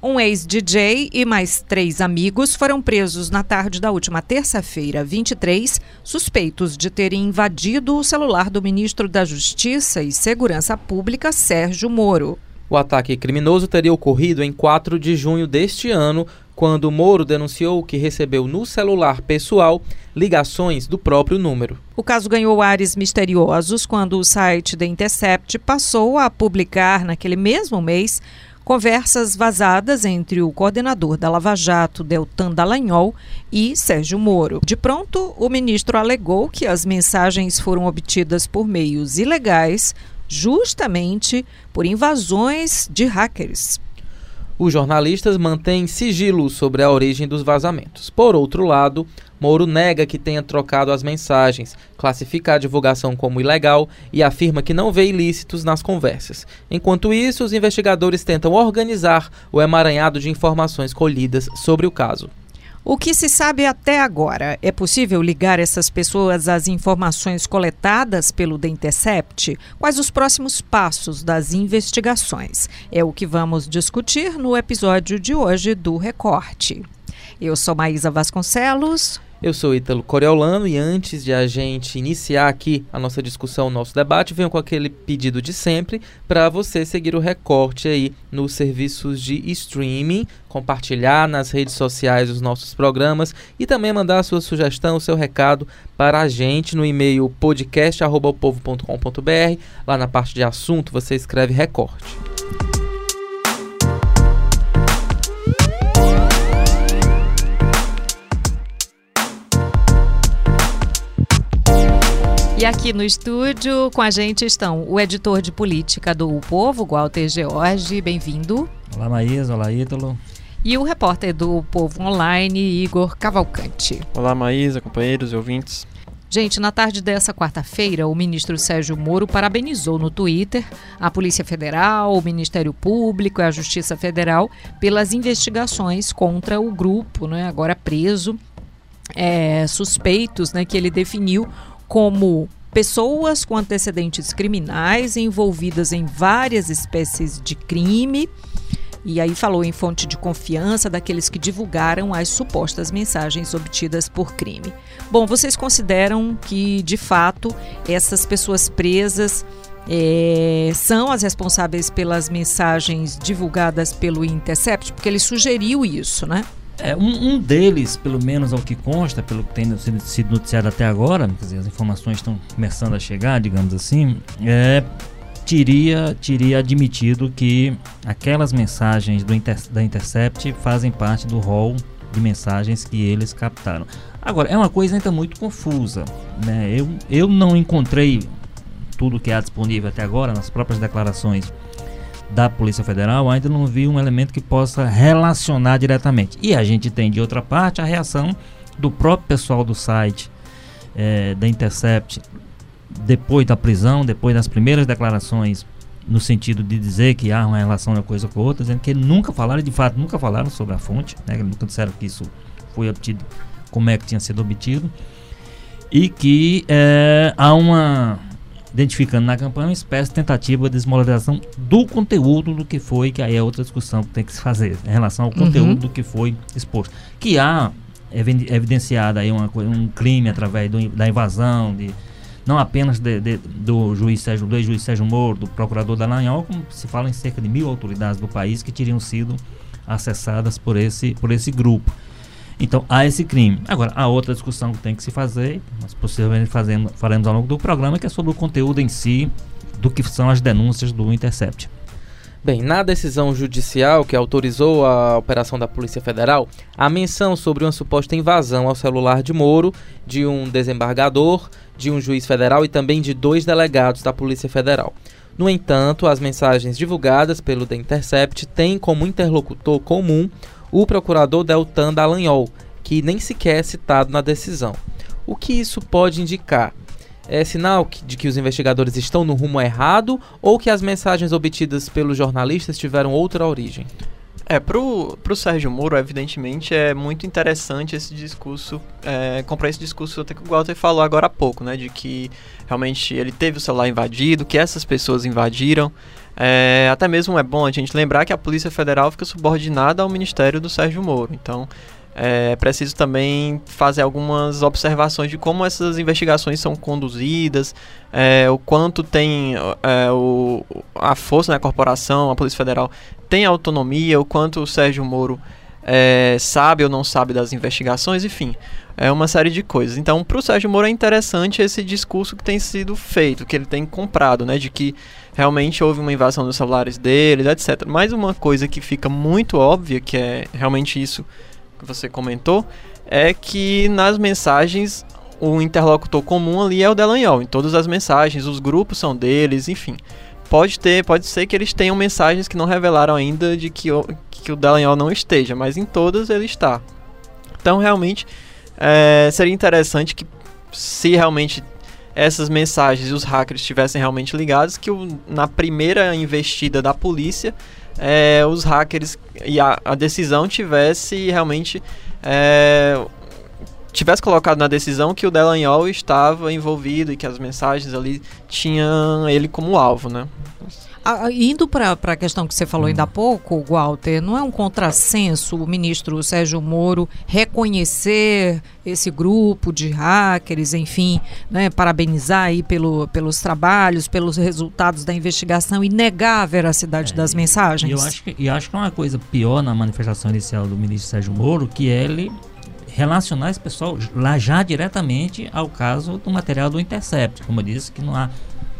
Um ex-DJ e mais três amigos foram presos na tarde da última terça-feira, 23, suspeitos de terem invadido o celular do ministro da Justiça e Segurança Pública, Sérgio Moro. O ataque criminoso teria ocorrido em 4 de junho deste ano, quando Moro denunciou que recebeu no celular pessoal ligações do próprio número. O caso ganhou ares misteriosos quando o site The Intercept passou a publicar, naquele mesmo mês, conversas vazadas entre o coordenador da Lava Jato, Deltan Dallagnol, e Sérgio Moro. De pronto, o ministro alegou que as mensagens foram obtidas por meios ilegais, justamente por invasões de hackers. Os jornalistas mantêm sigilo sobre a origem dos vazamentos. Por outro lado, Moro nega que tenha trocado as mensagens, classifica a divulgação como ilegal e afirma que não vê ilícitos nas conversas. Enquanto isso, os investigadores tentam organizar o emaranhado de informações colhidas sobre o caso. O que se sabe até agora? É possível ligar essas pessoas às informações coletadas pelo The Intercept? Quais os próximos passos das investigações? É o que vamos discutir no episódio de hoje do Recorte. Eu sou Maísa Vasconcelos. Eu sou Ítalo Coriolano e antes de a gente iniciar aqui a nossa discussão, o nosso debate, venho com aquele pedido de sempre para você seguir o recorte aí nos serviços de streaming, compartilhar nas redes sociais os nossos programas e também mandar a sua sugestão, o seu recado para a gente no e-mail podcast@opovo.com.br. Lá na parte de assunto você escreve recorte. E aqui no estúdio com a gente estão o editor de política do o Povo, Walter George, bem-vindo. Olá Maísa, olá Ítalo. E o repórter do Povo Online, Igor Cavalcante. Olá Maísa, companheiros e ouvintes. Gente, na tarde dessa quarta-feira, o ministro Sérgio Moro parabenizou no Twitter a Polícia Federal, o Ministério Público e a Justiça Federal pelas investigações contra o grupo, né, agora preso, é, suspeitos, né, que ele definiu como pessoas com antecedentes criminais envolvidas em várias espécies de crime. E aí falou em fonte de confiança daqueles que divulgaram as supostas mensagens obtidas por crime. Bom, vocês consideram que, de fato, essas pessoas presas é, são as responsáveis pelas mensagens divulgadas pelo Intercept? Porque ele sugeriu isso, né? É, um, um, deles, pelo menos ao que consta, pelo que tem sido, noticiado até agora, quer dizer, as informações estão começando a chegar, digamos assim, é, teria, teria admitido que aquelas mensagens do Inter, da Intercept fazem parte do rol de mensagens que eles captaram. Agora, é uma coisa ainda muito confusa. Né? Eu, eu não encontrei tudo que há disponível até agora nas próprias declarações da Polícia Federal, ainda não vi um elemento que possa relacionar diretamente. E a gente tem, de outra parte, a reação do próprio pessoal do site é, da Intercept, depois da prisão, depois das primeiras declarações, no sentido de dizer que há uma relação de uma coisa com outra, dizendo que nunca falaram, de fato, nunca falaram sobre a fonte, né, nunca disseram que isso foi obtido, como é que tinha sido obtido, e que é, há uma identificando na campanha uma espécie de tentativa de desmoralização do conteúdo do que foi, que aí é outra discussão que tem que se fazer em relação ao conteúdo uhum. do que foi exposto. Que há evidenciado aí uma, um crime através do, da invasão, de, não apenas de, de, do juiz Sérgio, do juiz Sérgio Moro, do procurador da Lanhol, como se fala em cerca de mil autoridades do país que teriam sido acessadas por esse, por esse grupo. Então, há esse crime. Agora, a outra discussão que tem que se fazer, nós possivelmente fazemos, faremos ao longo do programa, que é sobre o conteúdo em si, do que são as denúncias do Intercept. Bem, na decisão judicial que autorizou a operação da Polícia Federal, a menção sobre uma suposta invasão ao celular de Moro de um desembargador, de um juiz federal e também de dois delegados da Polícia Federal. No entanto, as mensagens divulgadas pelo The Intercept têm como interlocutor comum o procurador Deltan Dallagnol, que nem sequer é citado na decisão. O que isso pode indicar? É sinal de que os investigadores estão no rumo errado ou que as mensagens obtidas pelos jornalistas tiveram outra origem? É, pro, pro Sérgio Moro, evidentemente, é muito interessante esse discurso, é, comprar esse discurso até que o Walter falou agora há pouco, né, de que realmente ele teve o celular invadido, que essas pessoas invadiram, É, até mesmo é bom a gente lembrar que a Polícia Federal fica subordinada ao Ministério do Sérgio Moro. Então, é preciso também fazer algumas observações de como essas investigações são conduzidas, é, o quanto tem é, o, a força, né, a corporação, a Polícia Federal tem autonomia, o quanto o Sérgio Moro é, sabe ou não sabe das investigações, enfim, é uma série de coisas. Então, para o Sérgio Moro é interessante esse discurso que tem sido feito, que ele tem comprado, né, de que realmente houve uma invasão dos celulares deles, etc. Mas uma coisa que fica muito óbvia, que é realmente isso que você comentou, é que nas mensagens o interlocutor comum ali é o Delanhol. Em todas as mensagens, os grupos são deles, enfim. Pode ter, pode ser que eles tenham mensagens que não revelaram ainda de que o, que o Dallagnol não esteja, mas em todas ele está. Então, realmente, é, seria interessante que, se realmente essas mensagens e os hackers estivessem realmente ligados, que o, na primeira investida da polícia, é, os hackers e a, a decisão tivesse realmente é, tivesse colocado na decisão que o Delanhol estava envolvido e que as mensagens ali tinham ele como alvo, né? Ah, indo para a questão que você falou ainda há pouco, Walter, não é um contrassenso o ministro Sérgio Moro reconhecer esse grupo de hackers, enfim, né, parabenizar aí pelo, pelos trabalhos, pelos resultados da investigação e negar a veracidade é, das mensagens? E eu acho que, e acho que é uma coisa pior na manifestação inicial do ministro Sérgio Moro, que ele relacionar esse pessoal lá já diretamente ao caso do material do Intercept. Como eu disse, que não há,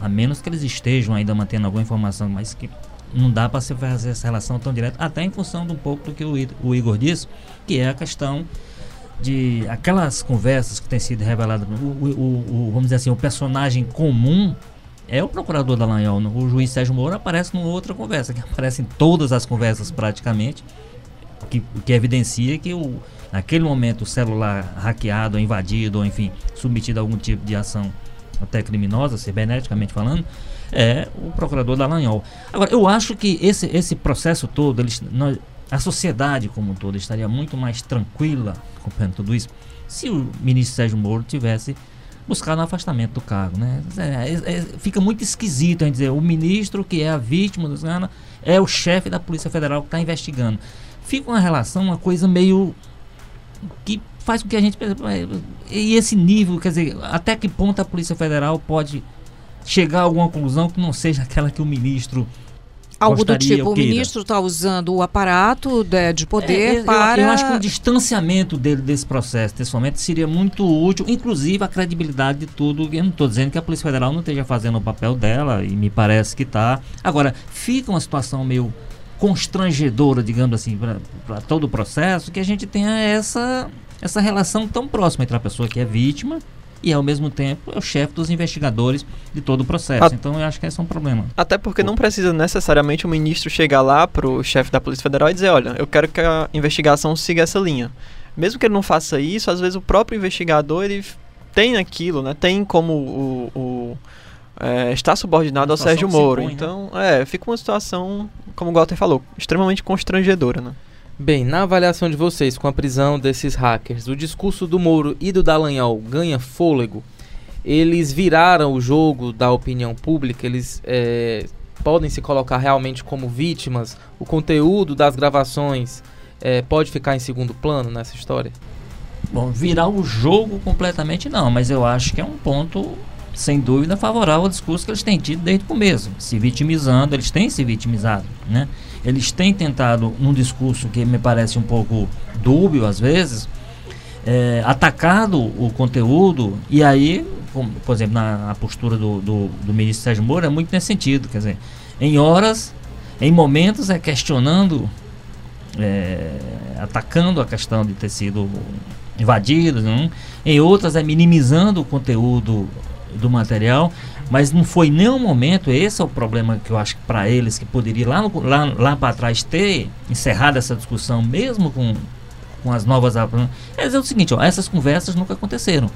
a menos que eles estejam ainda mantendo alguma informação, mas que não dá para se fazer essa relação tão direta, até em função de um pouco do que o, Igor disse, que é a questão de aquelas conversas que têm sido reveladas, o, o, o, vamos dizer assim, o personagem comum é o procurador da Lanhol. O juiz Sérgio Moura aparece numa outra conversa, que aparece em todas as conversas praticamente, que, que evidencia que o, naquele momento o celular hackeado, invadido, ou enfim, submetido a algum tipo de ação até criminosa, ciberneticamente falando, é o procurador da Lanhol. Agora, eu acho que esse, esse processo todo, nós, a sociedade como um todo estaria muito mais tranquila acompanhando tudo isso se o ministro Sérgio Moro tivesse buscado um afastamento do cargo. Né? É, é, é, fica muito esquisito a dizer o ministro que é a vítima dos Gana é o chefe da Polícia Federal que está investigando. Fica uma relação, uma coisa meio que faz com que a gente e esse nível, quer dizer, até que ponto a Polícia Federal pode chegar a alguma conclusão que não seja aquela que o ministro Algo do tipo, o ministro está usando o aparato de, de poder é, para. Eu, eu, acho que o distanciamento dele desse processo, desse momento, seria muito útil, inclusive a credibilidade de tudo. Eu não estou dizendo que a Polícia Federal não esteja fazendo o papel dela, e me parece que está. Agora, fica uma situação meio constrangedora, digamos assim, para todo o processo, que a gente tenha essa, essa relação tão próxima entre a pessoa que é vítima e ao mesmo tempo é o chefe dos investigadores de todo o processo. A... Então eu acho que esse é um problema. Até porque não precisa necessariamente o ministro chegar lá para o chefe da Polícia Federal e dizer, olha, eu quero que a investigação siga essa linha. Mesmo que ele não faça isso, às vezes o próprio investigador ele tem aquilo, né? Tem como o, o é, está subordinado ao Sérgio Moro. Impõe, né? então, né? é, fica uma situação, como o Walter falou, extremamente constrangedora, né? Bem, na avaliação de vocês com a prisão desses hackers, o discurso do Moro e do Dallagnol ganha fôlego? Eles viraram o jogo da opinião pública? Eles é, podem se colocar realmente como vítimas? O conteúdo das gravações é, pode ficar em segundo plano nessa história? Bom, virar o jogo completamente não, mas eu acho que é um ponto sem dúvida, favorável ao discurso que eles têm tido desde o começo, se vitimizando, eles têm se vitimizado, né? Eles têm tentado, num discurso que me parece um pouco dúbio às vezes, é, atacado o conteúdo e aí, como, por exemplo, na, na postura do, do, do, ministro Sérgio Moro, é muito nesse sentido, quer dizer, em horas, em momentos é questionando, é, atacando a questão de ter sido invadido, não? em outras é minimizando o conteúdo do material, mas não foi nenhum momento, esse é o problema que eu acho que para eles, que poderia lá, lá, lá para trás ter encerrado essa discussão, mesmo com, com as novas. É o seguinte: ó, essas conversas nunca aconteceram.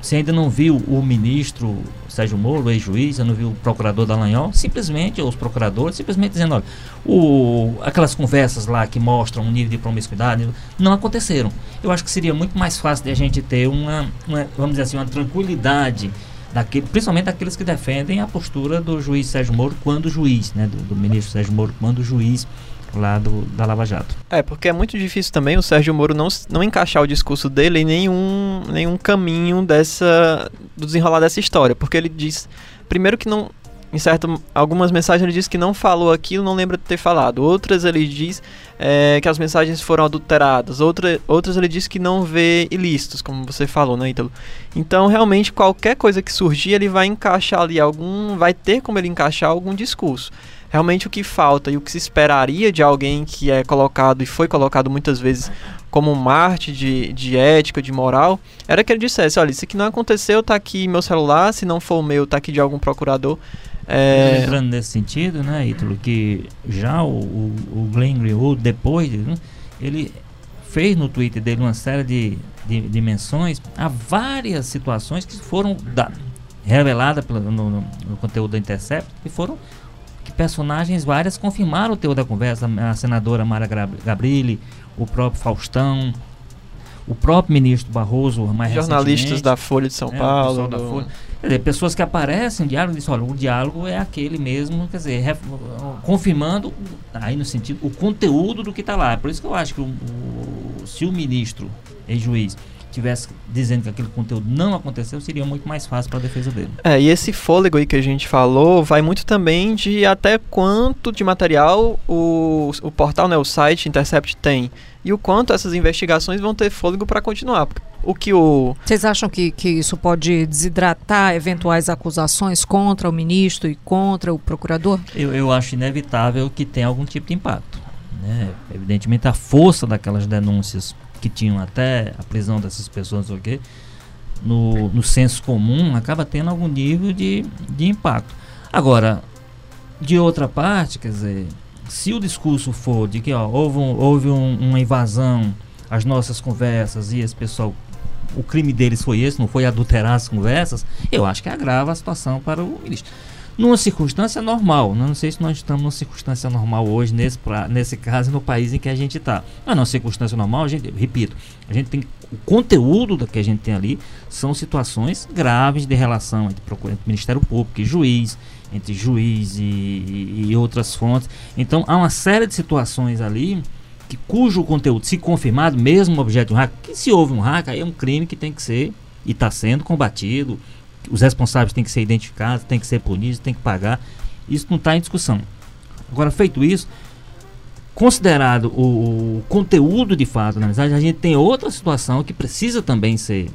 Você ainda não viu o ministro Sérgio Moro, ex-juiz, você não viu o procurador Dallagnol, simplesmente, ou os procuradores, simplesmente dizendo, olha, o, aquelas conversas lá que mostram um nível de promiscuidade não aconteceram. Eu acho que seria muito mais fácil de a gente ter uma, uma vamos dizer assim, uma tranquilidade daquele, principalmente daqueles que defendem a postura do juiz Sérgio Moro quando juiz, né, do, do ministro Sérgio Moro quando juiz lá do, da Lava Jato. É, porque é muito difícil também o Sérgio Moro não, não encaixar o discurso dele em nenhum, nenhum caminho dessa do desenrolar dessa história, porque ele diz primeiro que não em certo, algumas mensagens ele diz que não falou aquilo, não lembra de ter falado. Outras ele diz é, que as mensagens foram adulteradas. Outra, outras ele diz que não vê ilícitos, como você falou, né, Ítalo? Então, realmente, qualquer coisa que surgir, ele vai encaixar ali algum. Vai ter como ele encaixar algum discurso. Realmente o que falta e o que se esperaria de alguém que é colocado e foi colocado muitas vezes como um Marte de, de ética, de moral, era que ele dissesse, olha, isso aqui não aconteceu, tá aqui meu celular, se não for o meu, tá aqui de algum procurador. É... Lembrando nesse sentido, né, Ítalo, que já o, o, Glenn Greenwood, depois, né, ele fez no Twitter dele uma série de, de, de menções a várias situações que foram da, reveladas no, no, no, conteúdo da Intercept, que foram que personagens várias confirmaram o teor da conversa, a senadora Mara Gabrilli, o próprio Faustão, o próprio ministro Barroso, mais Jornalistas da Folha de São é, Paulo. Do... Folha. Quer dizer, pessoas que aparecem no diálogo e dizem, olha, o diálogo é aquele mesmo, quer dizer, ref, confirmando, aí no sentido, o conteúdo do que está lá. É por isso que eu acho que o, o, se o ministro, ex-juiz, tivesse dizendo que aquele conteúdo não aconteceu, seria muito mais fácil para a defesa dele. É, e esse fôlego aí que a gente falou vai muito também de até quanto de material o, o portal, né, o site Intercept tem e o quanto essas investigações vão ter fôlego para continuar. O que o Vocês acham que, que isso pode desidratar eventuais acusações contra o ministro e contra o procurador? Eu, eu acho inevitável que tenha algum tipo de impacto. Né? Evidentemente, a força daquelas denúncias que tinham até a prisão dessas pessoas, ok? No, no senso comum, acaba tendo algum nível de, de impacto. Agora, de outra parte, quer dizer, se o discurso for de que ó, houve, um, houve um, uma invasão às nossas conversas e esse pessoal, o crime deles foi esse, não foi adulterar as conversas, eu acho que agrava a situação para o ministro numa circunstância normal. Né? Não sei se nós estamos numa circunstância normal hoje, nesse, pra, nesse caso, no país em que a gente está. Mas numa circunstância normal, a gente, repito, a gente tem. O conteúdo do que a gente tem ali são situações graves de relação entre, entre Ministério Público e juiz, entre juiz e, e, e outras fontes. Então há uma série de situações ali que, cujo conteúdo, se confirmado, mesmo objeto de um hack, que se houve um hack, aí é um crime que tem que ser e está sendo combatido os responsáveis têm que ser identificados, têm que ser punidos, têm que pagar. Isso não está em discussão. Agora, feito isso, considerado o, o, conteúdo de fato na amizade, a gente tem outra situação que precisa também ser,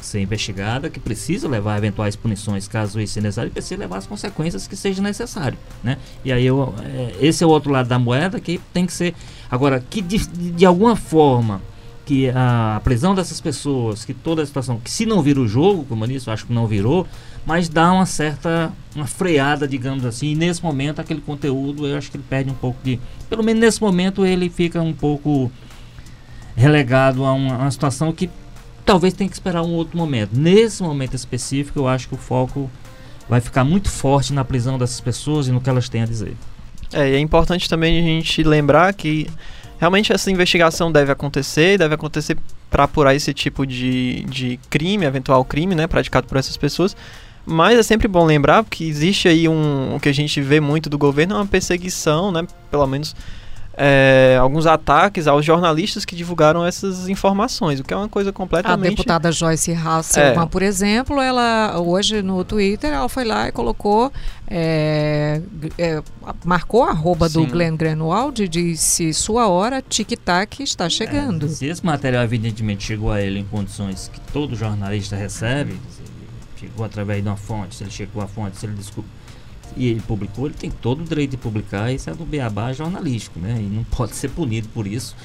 ser investigada, que precisa levar eventuais punições caso isso seja necessário, e precisa levar as consequências que seja necessário. Né? E aí eu, é, esse é o outro lado da moeda que tem que ser. Agora, que de, de alguma forma que a prisão dessas pessoas, que toda a situação, que se não vira o jogo, como eu disse, eu acho que não virou, mas dá uma certa uma freada, digamos assim, e nesse momento aquele conteúdo eu acho que ele perde um pouco de. Pelo menos nesse momento ele fica um pouco relegado a uma, uma situação que talvez tenha que esperar um outro momento. Nesse momento específico, eu acho que o foco vai ficar muito forte na prisão dessas pessoas e no que elas têm a dizer. É, e é importante também a gente lembrar que realmente essa investigação deve acontecer, deve acontecer para apurar esse tipo de, de crime, eventual crime, né, praticado por essas pessoas. Mas é sempre bom lembrar que existe aí um o que a gente vê muito do governo é uma perseguição, né, pelo menos é, alguns ataques aos jornalistas que divulgaram essas informações, o que é uma coisa completamente... A deputada Joyce Hasselman, é. por exemplo, ela hoje no Twitter, ela foi lá e colocou, é, é, marcou a arroba Sim. do Glenn Greenwald e disse, sua hora, tic-tac, está é, chegando. se esse material evidentemente chegou a ele em condições que todo jornalista recebe, chegou através de uma fonte, se ele chegou à fonte, se ele descobriu e ele publicou, ele tem todo o direito de publicar, isso é do beabá jornalístico, né? E não pode ser punido por isso.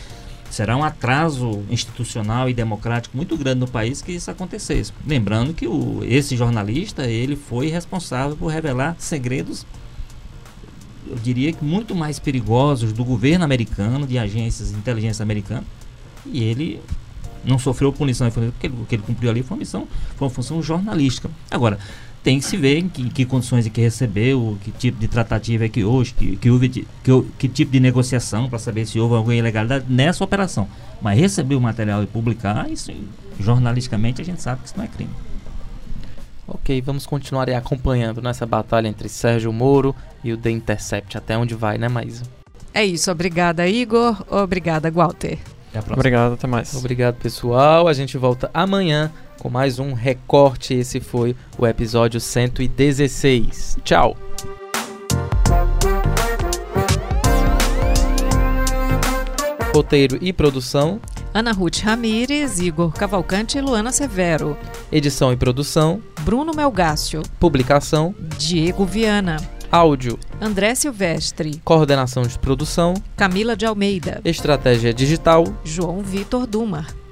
Será um atraso institucional e democrático muito grande no país que isso acontecesse. Lembrando que o, esse jornalista, ele foi responsável por revelar segredos, eu diria que muito mais perigosos do governo americano, de agências de inteligência americana, e ele não sofreu punição porque o que ele cumpriu ali foi uma missão, foi uma função jornalística. Agora, tem que se ver em que, que condições é que recebeu, que tipo de tratativa é que hoje, que, que houve, que, que tipo de negociação para saber se houve alguma ilegalidade nessa operação. Mas receber o material e publicar, isso jornalisticamente a gente sabe que isso não é crime. Ok, vamos continuar aí acompanhando nessa batalha entre Sérgio Moro e o The Intercept. Até onde vai, né, Maísa? É isso. Obrigada, Igor. Obrigada, Walter. Até a próxima. Obrigado, até mais. Obrigado, pessoal. A gente volta amanhã com mais um recorte. Esse foi o episódio 116. Tchau! Roteiro e produção, Ana Ruth Ramires, Igor Cavalcante e Luana Severo. edição e produção, Bruno Melgácio. publicação, Diego Viana. áudio, André Silvestre. coordenação de produção, Camila de Almeida. estratégia digital, João Vitor Dumar.